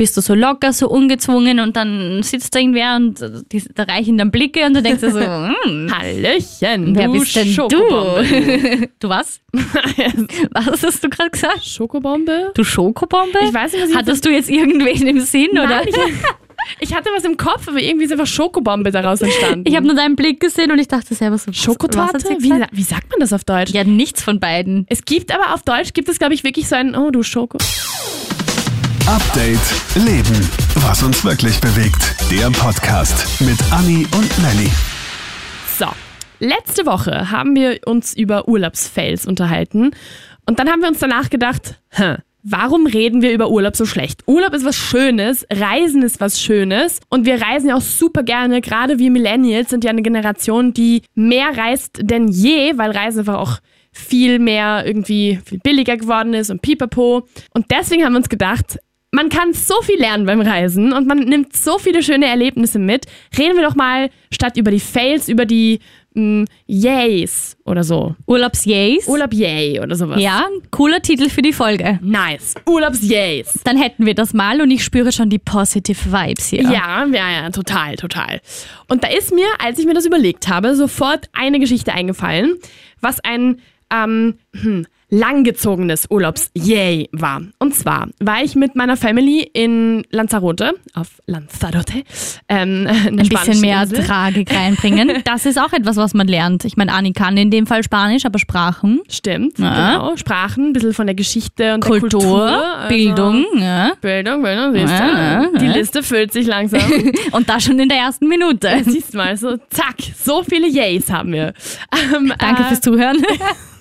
bist du so locker, so ungezwungen und dann sitzt da irgendwer und die, da reichen dann Blicke und du denkst dir so, hm, Hallöchen, wer bist denn Schokobombe. du? Du was? was hast du gerade gesagt? Schokobombe? Du Schokobombe? Ich weiß nicht, was ich Hattest du jetzt irgendwen im Sinn, oder? Nein, ich, ich hatte was im Kopf, aber irgendwie ist einfach Schokobombe daraus entstanden. Ich habe nur deinen Blick gesehen und ich dachte selber so, Schokotorte? Wie, wie sagt man das auf Deutsch? Ja, nichts von beiden. Es gibt aber auf Deutsch gibt es, glaube ich, wirklich so ein, oh du Schoko. Update Leben. Was uns wirklich bewegt. Der Podcast mit Anni und Nelly. So, letzte Woche haben wir uns über Urlaubsfails unterhalten und dann haben wir uns danach gedacht, hä, warum reden wir über Urlaub so schlecht? Urlaub ist was Schönes, Reisen ist was Schönes und wir reisen ja auch super gerne. Gerade wir Millennials sind ja eine Generation, die mehr reist denn je, weil Reisen einfach auch viel mehr irgendwie viel billiger geworden ist und pipapo. Und deswegen haben wir uns gedacht, man kann so viel lernen beim Reisen und man nimmt so viele schöne Erlebnisse mit. Reden wir doch mal statt über die Fails, über die mh, Yays oder so. Urlaubsjays. Urlaub Yay oder sowas. ja, cooler Titel für die Folge. Nice. Urlaubs Yays. Dann hätten wir das mal und ich spüre schon die positive Vibes hier. Ja, ja, ja, total, total. Und da ist mir, als ich mir das überlegt habe, sofort eine Geschichte eingefallen, was ein ähm, hm, langgezogenes Urlaubs-Yay war. Und zwar war ich mit meiner Family in Lanzarote, auf Lanzarote, ähm, Ein bisschen mehr Tragik reinbringen. Das ist auch etwas, was man lernt. Ich meine, Anni kann in dem Fall Spanisch, aber Sprachen, Stimmt, Ja. genau. Sprachen, ein bisschen von der Geschichte und Kultur, der Kultur. also Bildung. Ja. Bildung, Bildung, siehst? Ja, Die. Liste füllt sich langsam. Und das schon in der ersten Minute. Siehst du mal, so zack, so viele Yays haben wir. Ähm, Danke äh, fürs Zuhören.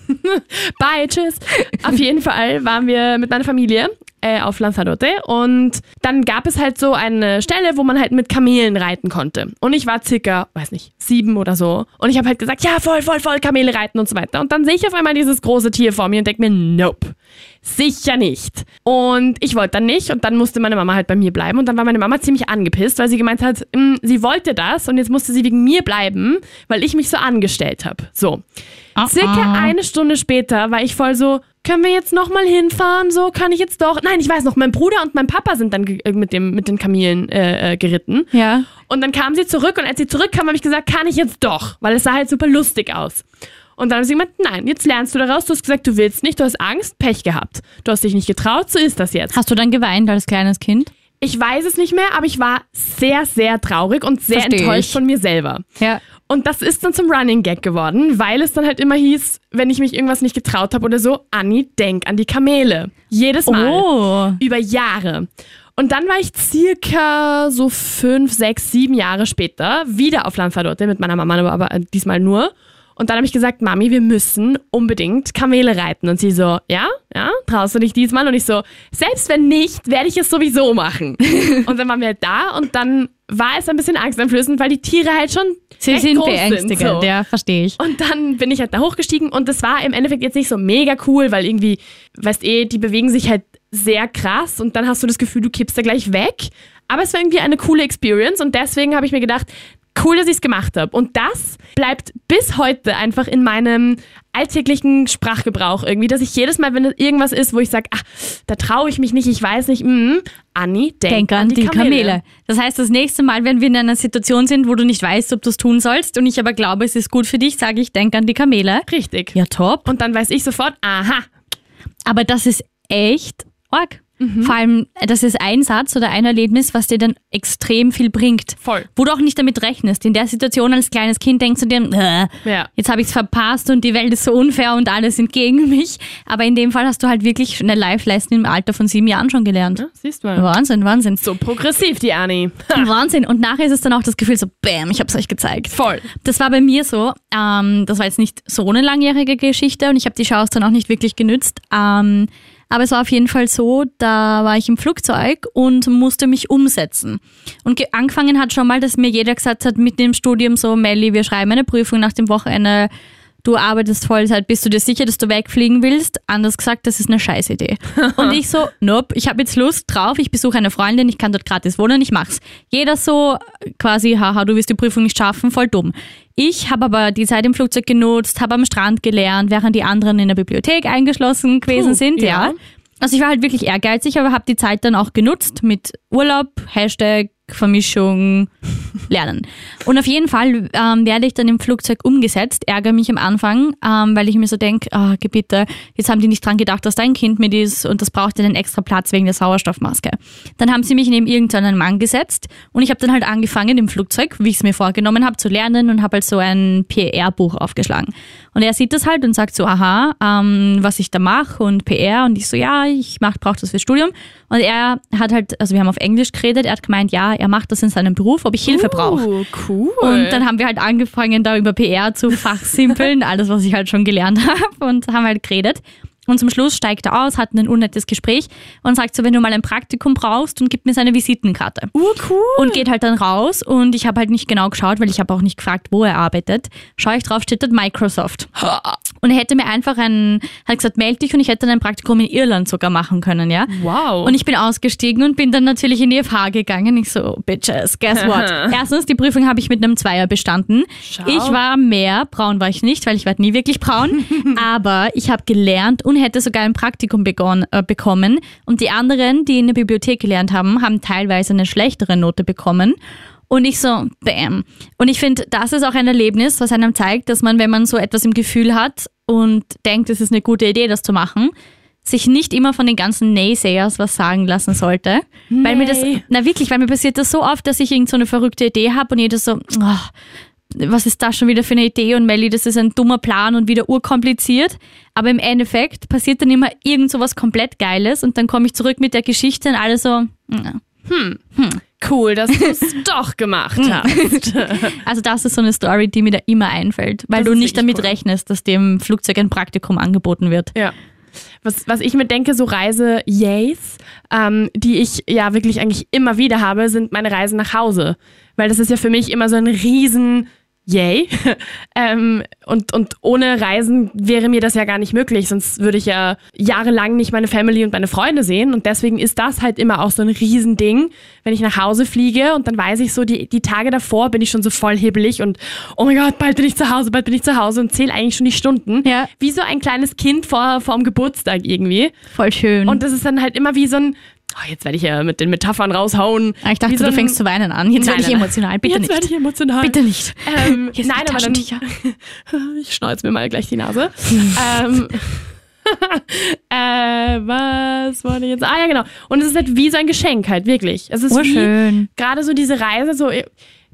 Bye, tschüss. Auf jeden Fall waren wir mit meiner Familie äh, auf Lanzarote und dann gab es halt so eine Stelle, wo man halt mit Kamelen reiten konnte. Und ich war circa, weiß nicht, sieben oder so. Und ich habe halt gesagt, ja, voll, voll, voll, Kamele reiten und so weiter. Und dann sehe ich auf einmal dieses große Tier vor mir und denke mir, nope. Sicher nicht. Und ich wollte dann nicht und dann musste meine Mama halt bei mir bleiben und dann war meine Mama ziemlich angepisst, weil sie gemeint hat, "Mm, sie wollte das und jetzt musste sie wegen mir bleiben, weil ich mich so angestellt habe. So. Circa eine Stunde später war ich voll so, können wir jetzt nochmal hinfahren? So, kann ich jetzt doch? Nein, ich weiß noch, mein Bruder und mein Papa sind dann äh, mit, dem, mit den Kamelen äh, äh, geritten. Ja. Und dann kam sie zurück und als sie zurückkam, habe ich gesagt, kann ich jetzt doch, weil es sah halt super lustig aus. Und dann haben sie gemeint, nein, jetzt lernst du daraus, du hast gesagt, du willst nicht, du hast Angst, Pech gehabt. Du hast dich nicht getraut, so ist das jetzt. Hast du dann geweint als kleines Kind? Ich weiß es nicht mehr, aber ich war sehr, sehr traurig und sehr Versteh enttäuscht ich. von mir selber. Ja. Und das ist dann zum Running Gag geworden, weil es dann halt immer hieß, wenn ich mich irgendwas nicht getraut habe oder so, Anni, denk an die Kamele. Jedes Mal. Oh. Über Jahre. Und dann war ich circa so fünf, sechs, sieben Jahre später wieder auf Lanzarote mit meiner Mama, aber, aber diesmal nur. Und dann habe ich gesagt, Mami, wir müssen unbedingt Kamele reiten. Und sie so, ja, ja, traust du dich diesmal? Und ich so, selbst wenn nicht, werde ich es sowieso machen. und dann waren wir halt da und dann war es ein bisschen angsteinflößend, weil die Tiere halt schon Sie recht sind groß beängstigend, Sind, so. ja, verstehe ich. Und dann bin ich halt da hochgestiegen und das war im Endeffekt jetzt nicht so mega cool, weil irgendwie, weißt eh, die bewegen sich halt sehr krass und dann hast du das Gefühl, du kippst da gleich weg. Aber es war irgendwie eine coole Experience und deswegen habe ich mir gedacht, cool, dass ich es gemacht habe. Und das bleibt bis heute einfach in meinem alltäglichen Sprachgebrauch irgendwie, dass ich jedes Mal, wenn es irgendwas ist, wo ich sage, ach, da traue ich mich nicht, ich weiß nicht, mm, Anni, denk, Denk an die Kamele. Das heißt, das nächste Mal, wenn wir in einer Situation sind, wo du nicht weißt, ob du es tun sollst und ich aber glaube, es ist gut für dich, sage ich, denk an die Kamele. Richtig. Ja, top. Und dann weiß ich sofort, aha, Aber das ist echt arg. Mhm. Vor allem, das ist ein Satz oder ein Erlebnis, was dir dann extrem viel bringt. Voll. Wo du auch nicht damit rechnest. In der Situation als kleines Kind denkst du dir, äh, Ja. jetzt habe ich es verpasst und die Welt ist so unfair und alle sind gegen mich. Aber in dem Fall hast du halt wirklich eine Life-Lesson im Alter von sieben Jahren schon gelernt. Ja, siehst du mal. Wahnsinn, Wahnsinn. So progressiv, die Anni. Wahnsinn. Und nachher ist es dann auch das Gefühl so, bam, ich habe es euch gezeigt. Voll. Das war bei mir so. Ähm, das war jetzt nicht so eine langjährige Geschichte und ich habe die Chance dann auch nicht wirklich genützt. Ähm, aber es war auf jeden Fall so, da war ich im Flugzeug und musste mich umsetzen. Und ge- angefangen hat schon mal, dass mir jeder gesagt hat, mitten im Studium so, Melli, wir schreiben eine Prüfung nach dem Wochenende. Du arbeitest Vollzeit, bist du dir sicher, dass du wegfliegen willst? Anders gesagt, das ist eine Scheißidee. Und ich so, nope, ich habe jetzt Lust drauf, ich besuche eine Freundin, ich kann dort gratis wohnen, ich mach's. Jeder so quasi, haha, du wirst die Prüfung nicht schaffen, voll dumm. Ich habe aber die Zeit im Flugzeug genutzt, habe am Strand gelernt, während die anderen in der Bibliothek eingeschlossen gewesen Puh, sind, ja. ja. Also ich war halt wirklich ehrgeizig, aber habe die Zeit dann auch genutzt mit Urlaub, Hashtag Vermischung, Lernen. Und auf jeden Fall ähm, werde ich dann im Flugzeug umgesetzt, ärgere mich am Anfang, ähm, weil ich mir so denke, oh, bitte, jetzt haben die nicht dran gedacht, dass dein Kind mit ist und das braucht einen extra Platz wegen der Sauerstoffmaske. Dann haben sie mich neben irgendeinen Mann gesetzt und ich habe dann halt angefangen im Flugzeug, wie ich es mir vorgenommen habe, zu lernen und habe halt so ein PR-Buch aufgeschlagen. Und er sieht das halt und sagt so, aha, ähm, was ich da mache und PR und ich so, ja, ich brauche das fürs Studium. Und er hat halt, also wir haben auf Englisch geredet, er hat gemeint, ja, er macht das in seinem Beruf, ob ich Hilfe Uh, brauche. cool. Und dann haben wir halt angefangen, da über PR zu fachsimpeln, alles, was ich halt schon gelernt habe und haben halt geredet. Und zum Schluss steigt er aus, hat ein unnettes Gespräch und sagt so, wenn du mal ein Praktikum brauchst und gibt mir seine Visitenkarte. uh, cool. Und geht halt dann raus und ich habe halt nicht genau geschaut, weil ich habe auch nicht gefragt, wo er arbeitet. Schaue ich drauf, steht dort Microsoft. Und er hätte mir einfach ein, hat gesagt, melde dich und ich hätte dann ein Praktikum in Irland sogar machen können, ja. wow. Und ich bin ausgestiegen und bin dann natürlich in die FH gegangen. Ich so, Bitches, guess what? Erstens, die Prüfung habe ich mit einem Zweier bestanden. Schau. Ich war mehr, braun war ich nicht, weil ich werde nie wirklich braun. aber ich habe gelernt und hätte sogar ein Praktikum begonnen, äh, bekommen. Und die anderen, die in der Bibliothek gelernt haben, haben teilweise eine schlechtere Note bekommen. Und ich so, bam. Und ich finde, das ist auch ein Erlebnis, was einem zeigt, dass man, wenn man so etwas im Gefühl hat und denkt, es ist eine gute Idee, das zu machen, sich nicht immer von den ganzen Naysayers was sagen lassen sollte. Weil mir das, Nee. na wirklich, weil mir passiert das so oft, dass ich irgend so eine verrückte Idee habe und jeder so, oh, was ist das schon wieder für eine Idee und Melly, das ist ein dummer Plan und wieder urkompliziert. Aber im Endeffekt passiert dann immer irgend so was komplett Geiles und dann komme ich zurück mit der Geschichte und alle so, ja. Cool, dass du es doch gemacht hast. Also das ist so eine Story, die mir da immer einfällt, weil Das du nicht damit cool. rechnest, dass dem Flugzeug ein Praktikum angeboten wird. Ja. Was, was ich mir denke, so Reise-Yays, ähm, die ich ja wirklich eigentlich immer wieder habe, sind meine Reisen nach Hause. Weil das ist ja für mich immer so ein riesen Yay. ähm, und, und ohne Reisen wäre mir das ja gar nicht möglich, sonst würde ich ja jahrelang nicht meine Family und meine Freunde sehen. Und deswegen ist das halt immer auch so ein Riesending, wenn ich nach Hause fliege und dann weiß ich so, die, die Tage davor bin ich schon so voll hibbelig und oh mein Gott, bald bin ich zu Hause, bald bin ich zu Hause und zähle eigentlich schon die Stunden. Ja. Wie so ein kleines Kind vor, vor dem Geburtstag irgendwie. Voll schön. Und das ist dann halt immer wie so ein, oh, jetzt werde ich ja mit den Metaphern raushauen. Ah, ich dachte, Wie so du fängst zu weinen an. Jetzt Nein, werde ich emotional. Bitte Jetzt nicht. werde ich emotional. Bitte nicht. Ähm, Hier nein, aber dann, ich schneuze mir mal gleich die Nase. ähm, äh, was wollte ich jetzt? Ah ja, genau. Und es ist halt wie so ein Geschenk halt, wirklich. Es ist wie Urschön. gerade so diese Reise, so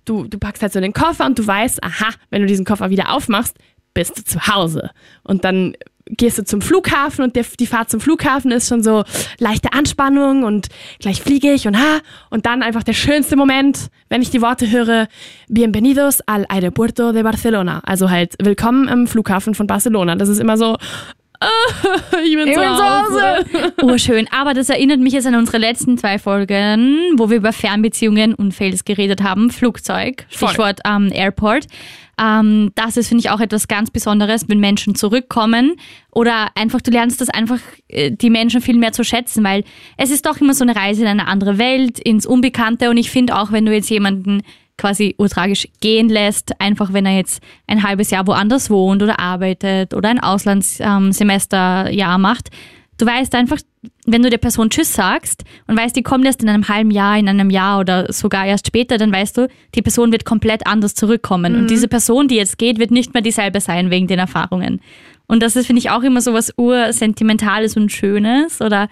du, du packst halt so den Koffer und du weißt, aha, wenn du diesen Koffer wieder aufmachst, bist du zu Hause. Und dann gehst du zum Flughafen und der, die Fahrt zum Flughafen ist schon so leichte Anspannung und gleich fliege ich und ha und dann einfach der schönste Moment, wenn ich die Worte höre, Bienvenidos al aeropuerto de Barcelona. Also halt willkommen am Flughafen von Barcelona. Das ist immer so, ich bin, Ich zu bin zu Hause. Urschön. Aber das erinnert mich jetzt an unsere letzten zwei Folgen, wo wir über Fernbeziehungen und Fails geredet haben. Flugzeug. Stichwort ähm, Airport. Ähm, das ist, finde ich, auch etwas ganz Besonderes, wenn Menschen zurückkommen oder einfach, du lernst das einfach, äh, die Menschen viel mehr zu schätzen, weil es ist doch immer so eine Reise in eine andere Welt, ins Unbekannte und ich finde auch, wenn du jetzt jemanden quasi urtragisch gehen lässt, einfach wenn er jetzt ein halbes Jahr woanders wohnt oder arbeitet oder ein Auslandssemesterjahr macht. Du weißt einfach, wenn du der Person Tschüss sagst und weißt, die kommt erst in einem halben Jahr, in einem Jahr oder sogar erst später, dann weißt du, die Person wird komplett anders zurückkommen. Und diese Person, die jetzt geht, wird nicht mehr dieselbe sein wegen den Erfahrungen. Und das ist, finde ich, auch immer so was ursentimentales und Schönes oder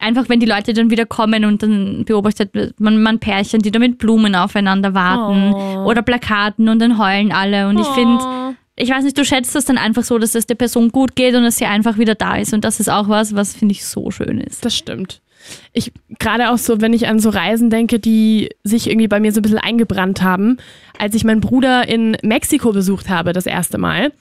einfach, wenn die Leute dann wieder kommen und dann beobachtet man, man Pärchen, die da mit Blumen aufeinander warten Oh. oder Plakaten und dann heulen alle. Und ich finde, Oh. ich weiß nicht, du schätzt das dann einfach so, dass es der Person gut geht und dass sie einfach wieder da ist. Und das ist auch was, was finde ich so schön ist. Das stimmt. Ich gerade auch so, wenn ich an so Reisen denke, die sich irgendwie bei mir so ein bisschen eingebrannt haben, als ich meinen Bruder in Mexiko besucht habe das erste Mal,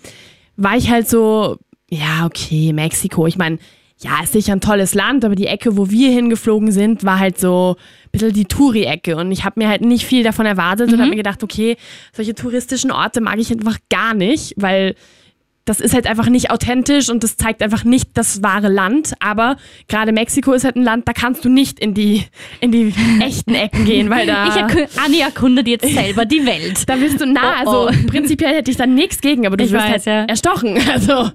war ich halt so, ja, okay, Mexiko. Ich meine, ja, ist sicher ein tolles Land, aber die Ecke, wo wir hingeflogen sind, war halt so ein bisschen die Touri-Ecke. Und ich habe mir halt nicht viel davon erwartet und habe mir gedacht, okay, solche touristischen Orte mag ich einfach gar nicht, weil das ist halt einfach nicht authentisch und das zeigt einfach nicht das wahre Land. Aber gerade Mexiko ist halt ein Land, da kannst du nicht in die, in die echten Ecken gehen, weil da. Ich erku Anni erkundet jetzt selber die Welt. Da bist du nah. Oh, oh. Also prinzipiell hätte ich da nichts gegen, aber du Ich wirst weiß, halt ja. erstochen. Also,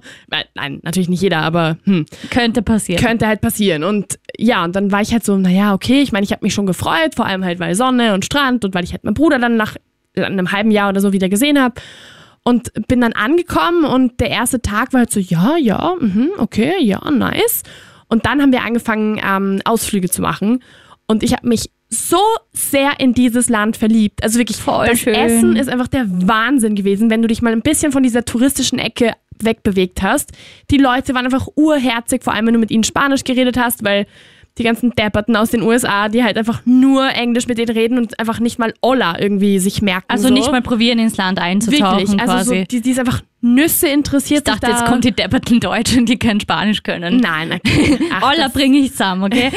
nein, natürlich nicht jeder, aber hm, Könnte passieren. könnte halt passieren. Und ja, und dann war ich halt so, naja, okay, ich meine, ich habe mich schon gefreut, vor allem halt, weil Sonne und Strand und weil ich halt meinen Bruder dann nach einem halben Jahr oder so wieder gesehen habe. Und bin dann angekommen und der erste Tag war halt so, ja, ja, mhm, okay, ja, nice. Und dann haben wir angefangen, ähm, Ausflüge zu machen. Und ich habe mich so sehr in dieses Land verliebt. Also wirklich, Voll das schön. Essen ist einfach der Wahnsinn gewesen, wenn du dich mal ein bisschen von dieser touristischen Ecke wegbewegt hast. Die Leute waren einfach urherzig, vor allem wenn du mit ihnen Spanisch geredet hast, weil die ganzen Depperten aus den USA, die halt einfach nur Englisch mit denen reden und einfach nicht mal Olla irgendwie sich merken. Also so. nicht mal probieren, ins Land einzutauchen Wirklich, also quasi. so, die, die ist einfach Nüsse interessiert. ich dachte, da. jetzt kommt die depperten Deutschen, die kein Spanisch können. Nein, okay. Ach, Olla bringe ich zusammen, okay?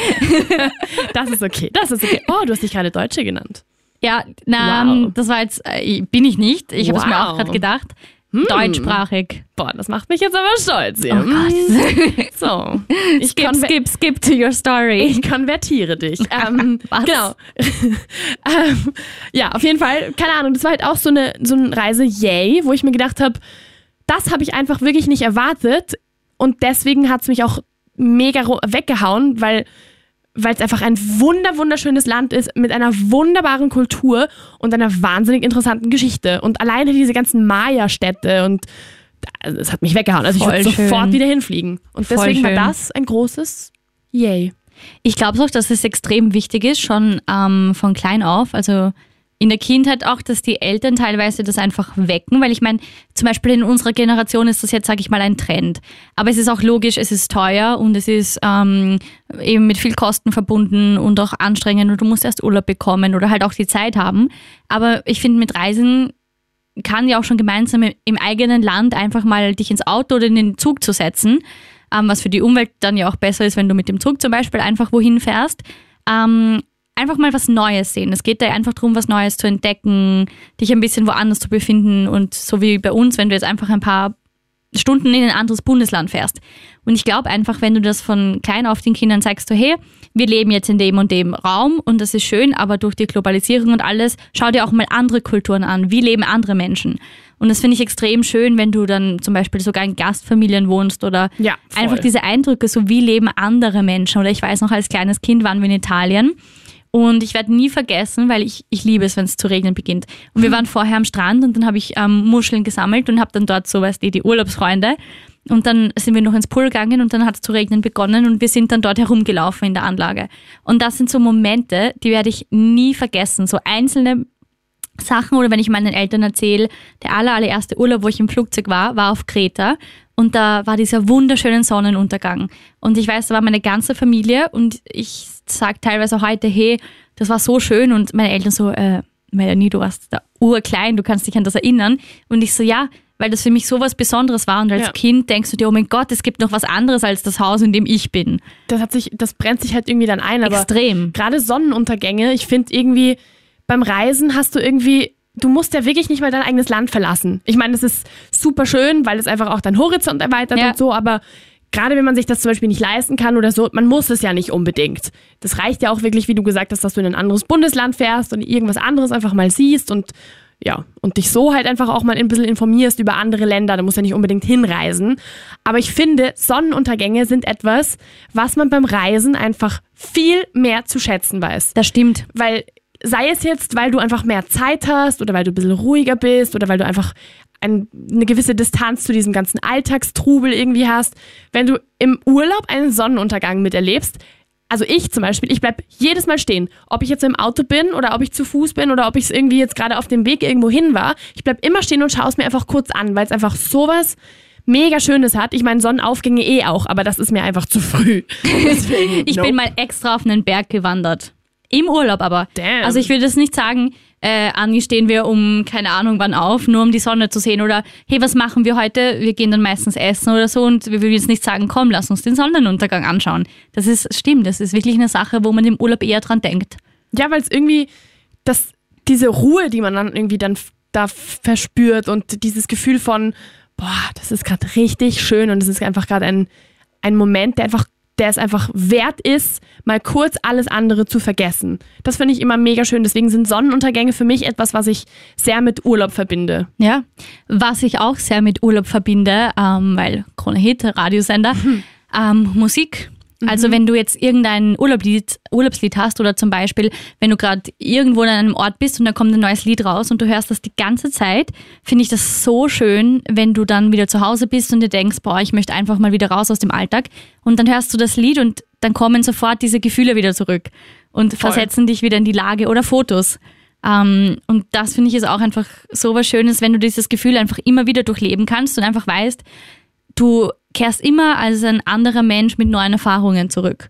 das ist okay. Das ist okay. Oh, du hast dich gerade Deutsche genannt. Ja, na, Wow. das war jetzt, äh, bin ich nicht. Ich habe es mir Wow. auch gerade gedacht. Hm. Deutschsprachig. Boah, das macht mich jetzt aber stolz. Hier. Oh Gott. So. Ich, skip, skip, skip to your story. ich konvertiere dich. Ähm, Was? Genau. ähm, ja, auf jeden Fall, keine Ahnung, das war halt auch so eine, so eine Reise, yay, wo ich mir gedacht habe, das habe ich einfach wirklich nicht erwartet und deswegen hat es mich auch mega weggehauen, weil weil es einfach ein wunder wunderschönes Land ist mit einer wunderbaren Kultur und einer wahnsinnig interessanten Geschichte und alleine diese ganzen Maya-Städte und also, es hat mich weggehauen. Also ich würde sofort wieder hinfliegen und Voll deswegen war schön. das ein großes Yay. Ich glaube auch, dass es extrem wichtig ist, schon ähm, von klein auf. Also in der Kindheit auch, dass die Eltern teilweise das einfach wecken, weil ich meine, zum Beispiel in unserer Generation ist das jetzt, sage ich mal, ein Trend. Aber es ist auch logisch, es ist teuer und es ist ähm, eben mit viel Kosten verbunden und auch anstrengend und du musst erst Urlaub bekommen oder halt auch die Zeit haben. Aber ich finde, mit Reisen kann ja auch schon gemeinsam im eigenen Land einfach mal dich ins Auto oder in den Zug zu setzen, ähm, was für die Umwelt dann ja auch besser ist, wenn du mit dem Zug zum Beispiel einfach wohin fährst. Ähm, einfach mal was Neues sehen. Es geht da einfach darum, was Neues zu entdecken, dich ein bisschen woanders zu befinden und so wie bei uns, wenn du jetzt einfach ein paar Stunden in ein anderes Bundesland fährst. Und ich glaube einfach, wenn du das von klein auf den Kindern sagst, so hey, wir leben jetzt in dem und dem Raum und das ist schön, aber durch die Globalisierung und alles, schau dir auch mal andere Kulturen an. Wie leben andere Menschen? Und das finde ich extrem schön, wenn du dann zum Beispiel sogar in Gastfamilien wohnst oder Ja, einfach diese Eindrücke, so wie leben andere Menschen. Oder ich weiß noch, als kleines Kind waren wir in Italien und ich werde nie vergessen, weil ich, ich liebe es, wenn es zu regnen beginnt. Und wir waren vorher am Strand und dann habe ich ähm, Muscheln gesammelt und habe dann dort so, weißt du, die Urlaubsfreunde. Und dann sind wir noch ins Pool gegangen und dann hat es zu regnen begonnen und wir sind dann dort herumgelaufen in der Anlage. Und das sind so Momente, die werde ich nie vergessen. So einzelne Sachen oder wenn ich meinen Eltern erzähle, der aller, allererste Urlaub, wo ich im Flugzeug war, war auf Kreta und da war dieser wunderschöne Sonnenuntergang. Und ich weiß, da war meine ganze Familie und ich sage teilweise auch heute, hey, das war so schön und meine Eltern so, äh, Melanie, du warst da urklein, du kannst dich an das erinnern. Und ich so, ja, weil das für mich so was Besonderes war und als Ja. Kind denkst du dir, oh mein Gott, es gibt noch was anderes als das Haus, in dem ich bin. Das hat sich, das brennt sich halt irgendwie dann ein, aber Extrem. gerade Sonnenuntergänge, ich finde irgendwie, beim Reisen hast du irgendwie, du musst ja wirklich nicht mal dein eigenes Land verlassen. Ich meine, das ist super schön, weil es einfach auch deinen Horizont erweitert Ja. und so, aber gerade wenn man sich das zum Beispiel nicht leisten kann oder so, man muss es ja nicht unbedingt. Das reicht ja auch wirklich, wie du gesagt hast, dass du in ein anderes Bundesland fährst und irgendwas anderes einfach mal siehst und ja, und dich so halt einfach auch mal ein bisschen informierst über andere Länder. Da musst du ja nicht unbedingt hinreisen. Aber ich finde, Sonnenuntergänge sind etwas, was man beim Reisen einfach viel mehr zu schätzen weiß. Das stimmt. Weil sei es jetzt, weil du einfach mehr Zeit hast oder weil du ein bisschen ruhiger bist oder weil du einfach ein, eine gewisse Distanz zu diesem ganzen Alltagstrubel irgendwie hast. Wenn du im Urlaub einen Sonnenuntergang miterlebst, also ich zum Beispiel, ich bleib jedes Mal stehen. Ob ich jetzt im Auto bin oder ob ich zu Fuß bin oder ob ich irgendwie jetzt gerade auf dem Weg irgendwo hin war. Ich bleib immer stehen und schaue es mir einfach kurz an, weil es einfach sowas mega Schönes hat. Ich meine, Sonnenaufgänge eh auch, aber das ist mir einfach zu früh. Deswegen, Ich nope. bin mal extra auf einen Berg gewandert. Im Urlaub aber. Damn. Also ich will das nicht sagen, äh, Anni, stehen wir um keine Ahnung wann auf, nur um die Sonne zu sehen oder hey, was machen wir heute? Wir gehen dann meistens essen oder so und wir will jetzt nicht sagen, komm, lass uns den Sonnenuntergang anschauen. Das ist, stimmt, das ist wirklich eine Sache, wo man im Urlaub eher dran denkt. Ja, weil es irgendwie das, diese Ruhe, die man dann irgendwie dann da verspürt und dieses Gefühl von, boah, das ist gerade richtig schön und es ist einfach gerade ein, ein Moment, der einfach der es einfach wert ist, mal kurz alles andere zu vergessen. Das finde ich immer mega schön. Deswegen sind Sonnenuntergänge für mich etwas, was ich sehr mit Urlaub verbinde. Ja, was ich auch sehr mit Urlaub verbinde, ähm, weil Krone Hit, Radiosender, ähm, Musik. Also wenn du jetzt irgendein Urlaubslied, Urlaubslied hast oder zum Beispiel, wenn du gerade irgendwo an einem Ort bist und da kommt ein neues Lied raus und du hörst das die ganze Zeit, finde ich das so schön, wenn du dann wieder zu Hause bist und dir denkst, boah, ich möchte einfach mal wieder raus aus dem Alltag. Und dann hörst du das Lied und dann kommen sofort diese Gefühle wieder zurück und versetzen dich wieder in die Lage oder Fotos. Ähm, und das finde ich ist auch einfach so was Schönes, wenn du dieses Gefühl einfach immer wieder durchleben kannst und einfach weißt, du kehrst immer als ein anderer Mensch mit neuen Erfahrungen zurück.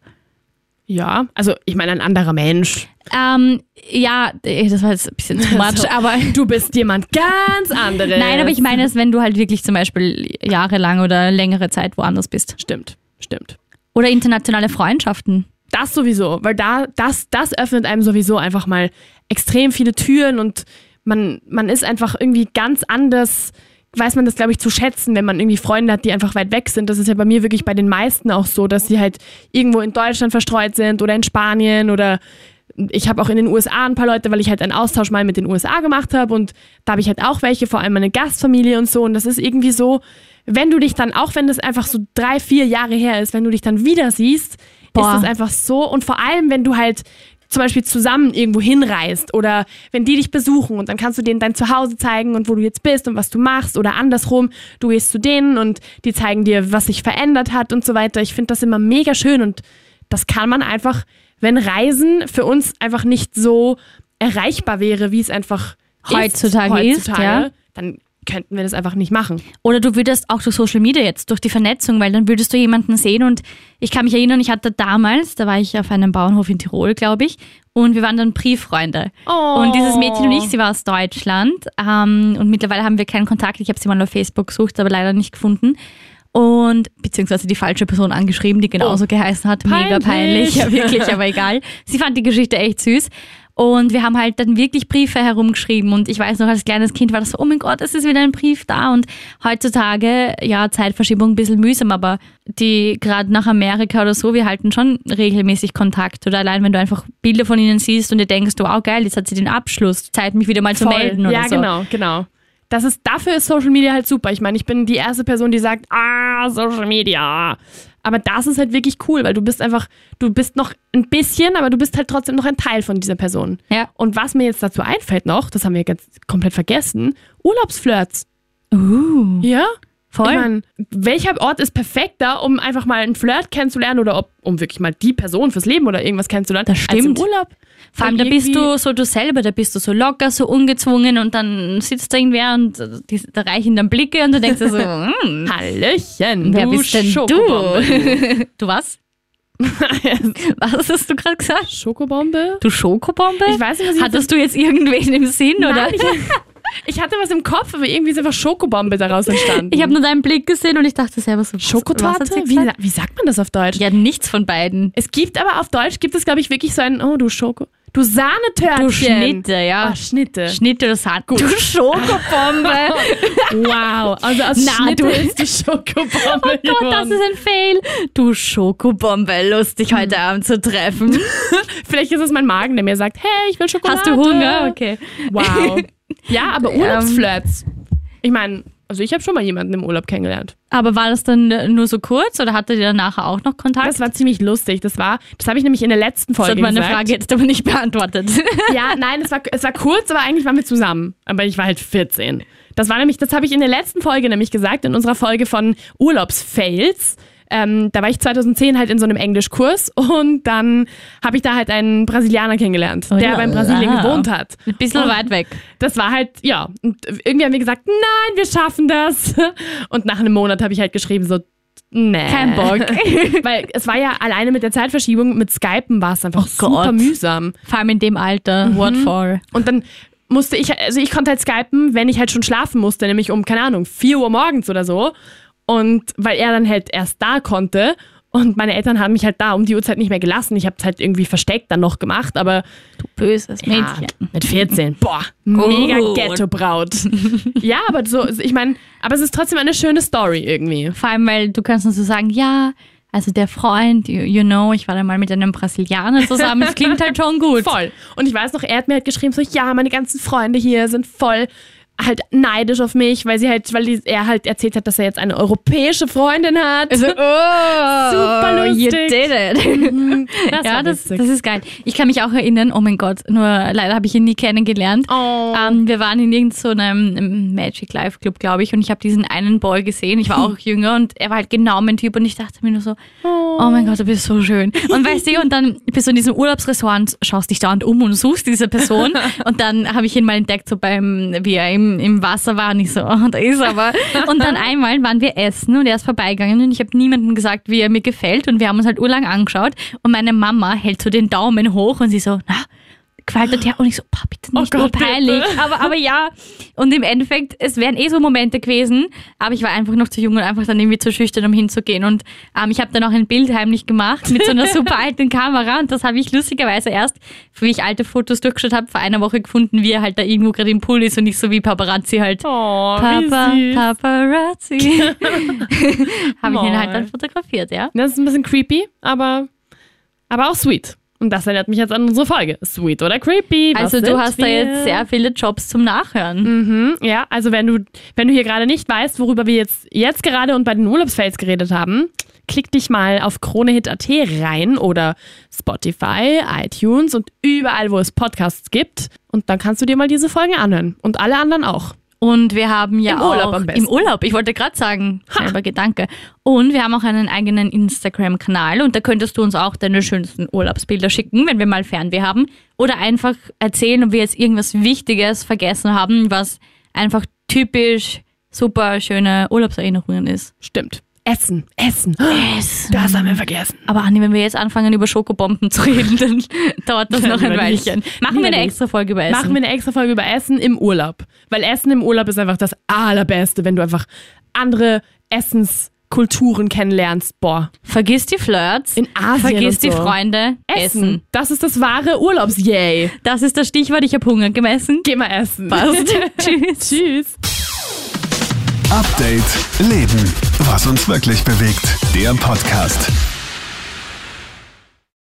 Ja, also ich meine ein anderer Mensch. Ähm, ja, eh, das war jetzt ein bisschen too much, So, aber du bist jemand ganz anderes. nein, aber ich meine es, wenn du halt wirklich zum Beispiel jahrelang oder längere Zeit woanders bist. Stimmt, stimmt. Oder internationale Freundschaften. Das sowieso, weil da, das, das öffnet einem sowieso einfach mal extrem viele Türen und man, man ist einfach irgendwie ganz anders, weiß man das, glaube ich, zu schätzen, wenn man irgendwie Freunde hat, die einfach weit weg sind. Das ist ja bei mir wirklich bei den meisten auch so, dass sie halt irgendwo in Deutschland verstreut sind oder in Spanien oder ich habe auch in den USA ein paar Leute, weil ich halt einen Austausch mal mit den USA gemacht habe und da habe ich halt auch welche, vor allem meine Gastfamilie und so und das ist irgendwie so, wenn du dich dann, auch wenn das einfach so drei, vier Jahre her ist, wenn du dich dann wieder siehst, Boah. ist das einfach so und vor allem, wenn du halt zum Beispiel zusammen irgendwo hinreist oder wenn die dich besuchen und dann kannst du denen dein Zuhause zeigen und wo du jetzt bist und was du machst oder andersrum, du gehst zu denen und die zeigen dir, was sich verändert hat und so weiter. Ich finde das immer mega schön und das kann man einfach, wenn Reisen für uns einfach nicht so erreichbar wäre, wie es einfach Heutzutage ist, ist, ja. dann könnten wir das einfach nicht machen. Oder du würdest auch durch Social Media jetzt, durch die Vernetzung, weil dann würdest du jemanden sehen und ich kann mich erinnern, ich hatte damals, da war ich auf einem Bauernhof in Tirol, glaube ich, und wir waren dann Brieffreunde. Oh. Und dieses Mädchen und ich, sie war aus Deutschland ähm, und mittlerweile haben wir keinen Kontakt. Ich habe sie mal auf Facebook gesucht, aber leider nicht gefunden. Und beziehungsweise die falsche Person angeschrieben, die genauso geheißen hat. Mega Peinlich. peinlich, ja wirklich, aber egal. Sie fand die Geschichte echt süß. Und wir haben halt dann wirklich Briefe herumgeschrieben. Und ich weiß noch, als kleines Kind war das so, oh mein Gott, es ist wieder ein Brief da. Und heutzutage, ja, Zeitverschiebung ein bisschen mühsam, aber die gerade nach Amerika oder so, wir halten schon regelmäßig Kontakt. Oder allein, wenn du einfach Bilder von ihnen siehst und dir denkst, wow, geil, jetzt hat sie den Abschluss. Zeit, mich wieder mal zu Voll. melden oder ja, so. genau, genau. Das ist, dafür ist Social Media halt super. Ich meine, ich bin die erste Person, die sagt, ah, Social Media. Aber das ist halt wirklich cool, weil du bist einfach, du bist noch ein bisschen, aber du bist halt trotzdem noch ein Teil von dieser Person. Ja. Und was mir jetzt dazu einfällt noch, das haben wir jetzt komplett vergessen, Urlaubsflirts. Uh, Ja? Voll. Ich meine, welcher Ort ist perfekter, um einfach mal einen Flirt kennenzulernen oder ob, um wirklich mal die Person fürs Leben oder irgendwas kennenzulernen? Das Als im stimmt. Urlaub. Vor allem, da bist du so du selber, da bist du so locker, so ungezwungen und dann sitzt da irgendwer und äh, die, da reichen dann Blicke und du denkst dir so, hm, Hallöchen, wer du bist denn Schokobombe. du? Du was? was hast du gerade gesagt? Schokobombe? Du Schokobombe? Ich weiß nicht, was ich Hattest du jetzt irgendwen im Sinn, oder? Nein, ich, ich hatte was im Kopf, aber irgendwie ist einfach Schokobombe daraus entstanden. Ich habe nur deinen Blick gesehen und ich dachte selber so, sie Wie, wie sagt man das auf Deutsch? Ja, nichts von beiden. Es gibt aber auf Deutsch gibt es, glaube ich, wirklich so ein, oh, du Schoko. Du Sahnetörtchen. Du Schnitte, ja. Ah, Schnitte. Schnitt oder Sahne. Du Schokobombe. Wow. Also aus Na, Schnitte du- ist die Schokobombe Oh Gott, das ist ein Fail. Du Schokobombe, lustig heute Abend zu treffen. Vielleicht ist es mein Magen, der mir sagt, hey, ich will Schokolade. Hast du Hunger? Okay. Wow. Ja, aber Urlaubsflirts. Ich meine, also ich habe schon mal jemanden im Urlaub kennengelernt. Aber war das dann nur so kurz oder hattet ihr dann nachher auch noch Kontakt? Das war ziemlich lustig. Das war, das habe ich nämlich in der letzten das Folge hat meine gesagt. Frage jetzt aber nicht beantwortet. Ja, nein, es war, es war kurz, aber eigentlich waren wir zusammen. Aber ich war halt 14. Das war nämlich, das habe ich in der letzten Folge nämlich gesagt, in unserer Folge von Urlaubsfails. Ähm, da war ich 2010 halt in so einem Englischkurs und dann habe ich da halt einen Brasilianer kennengelernt, der aber in Brasilien Ah. gewohnt hat. Ein bisschen Und weit weg. Das war halt, ja, und irgendwie haben wir gesagt, nein, wir schaffen das. Und nach einem Monat habe ich halt geschrieben, so, nee. Kein Bock. Weil es war ja alleine mit der Zeitverschiebung, mit Skypen war es einfach Oh super Gott. mühsam. Vor allem in dem Alter. What for? Und dann musste ich, also ich konnte halt skypen, wenn ich halt schon schlafen musste, nämlich um, keine Ahnung, 4 Uhr morgens oder so. Und weil er dann halt erst da konnte Und meine Eltern haben mich halt da um die Uhrzeit nicht mehr gelassen. Ich habe es halt irgendwie versteckt dann noch gemacht, aber Du böses ja, Mädchen. mit 14. Boah, mega Gut. Ghetto-Braut. ja, aber so, ich meine, aber es ist trotzdem eine schöne Story irgendwie. Vor allem, weil du kannst dann so sagen, ja, also der Freund, you, you know, ich war da mal mit einem Brasilianer zusammen, das klingt halt schon gut. Voll. Und ich weiß noch, er hat mir halt geschrieben, so, ja, meine ganzen Freunde hier sind voll halt neidisch auf mich, weil sie halt, weil die, er halt erzählt hat, dass er jetzt eine europäische Freundin hat. Also, oh, Super lustig. You did it. Das ja, das, das ist geil. Ich kann mich auch erinnern, oh mein Gott, nur leider habe ich ihn nie kennengelernt. Oh. Ähm, wir waren in irgendeinem so Magic Life Club, glaube ich, und ich habe diesen einen Boy gesehen. Ich war auch jünger und er war halt genau mein Typ und ich dachte mir nur so, oh mein Gott, du bist so schön. Und weißt du, und dann bist du in diesem Urlaubsressort und schaust dich dauernd um und suchst diese Person. Und dann habe ich ihn mal entdeckt, so beim, wie er im, im Wasser war und ich so, oh, da ist er aber. Und dann einmal waren wir essen und er ist vorbeigegangen und ich habe niemandem gesagt, wie er mir gefällt und wir haben uns halt urlang angeschaut und meine Mama hält so den Daumen hoch und sie so, na, gefällt dir der? Und ich so, pah, bitte nicht, Oh Gott, bitte. peinlich. Aber, aber ja. Und im Endeffekt, es wären eh so Momente gewesen, aber ich war einfach noch zu jung und einfach dann irgendwie zu schüchtern, um hinzugehen. Und ähm, ich habe dann auch ein Bild heimlich gemacht mit so einer super alten Kamera und das habe ich lustigerweise erst, wie ich alte Fotos durchgeschaut habe, vor einer Woche gefunden, wie er halt da irgendwo gerade im Pool ist und nicht so wie Paparazzi halt. Oh, Papa. Paparazzi. habe ich ihn halt dann fotografiert, ja. Das ist ein bisschen creepy, aber, aber auch sweet. Und das erinnert mich jetzt an unsere Folge. Sweet oder creepy? Also du hast da wir? jetzt sehr viele Jobs zum Nachhören. Mhm, ja, also wenn du, wenn du hier gerade nicht weißt, worüber wir jetzt, jetzt gerade und bei den Urlaubsfails geredet haben, klick dich mal auf kronehit.at rein oder Spotify, iTunes und überall, wo es Podcasts gibt. Und dann kannst du dir mal diese Folgen anhören. Und alle anderen auch. Und wir haben ja Im auch Urlaub am besten. im Urlaub, ich wollte gerade sagen, selber Gedanke. Und wir haben auch einen eigenen Instagram-Kanal und da könntest du uns auch deine schönsten Urlaubsbilder schicken, wenn wir mal Fernweh haben. Oder einfach erzählen, ob wir jetzt irgendwas Wichtiges vergessen haben, was einfach typisch super schöne Urlaubserinnerungen ist. Stimmt. Essen, Essen. Essen. Das haben wir vergessen. Aber Anni, wenn wir jetzt anfangen, über Schokobomben zu reden, dann dauert das noch ein. Weilchen. Machen wir eine nicht. extra Folge über Essen. Machen wir eine extra Folge über Essen im Urlaub. Weil Essen im Urlaub ist einfach das Allerbeste, wenn du einfach andere Essenskulturen kennenlernst. Boah. Vergiss die Flirts. In Asien Vergiss und die so. Freunde. Essen. Das ist das wahre Urlaubs-Yay. Das ist das Stichwort. Ich habe Hunger gemessen. Geh mal essen. Passt. Tschüss. Tschüss. Update Leben. Was uns wirklich bewegt. Der Podcast.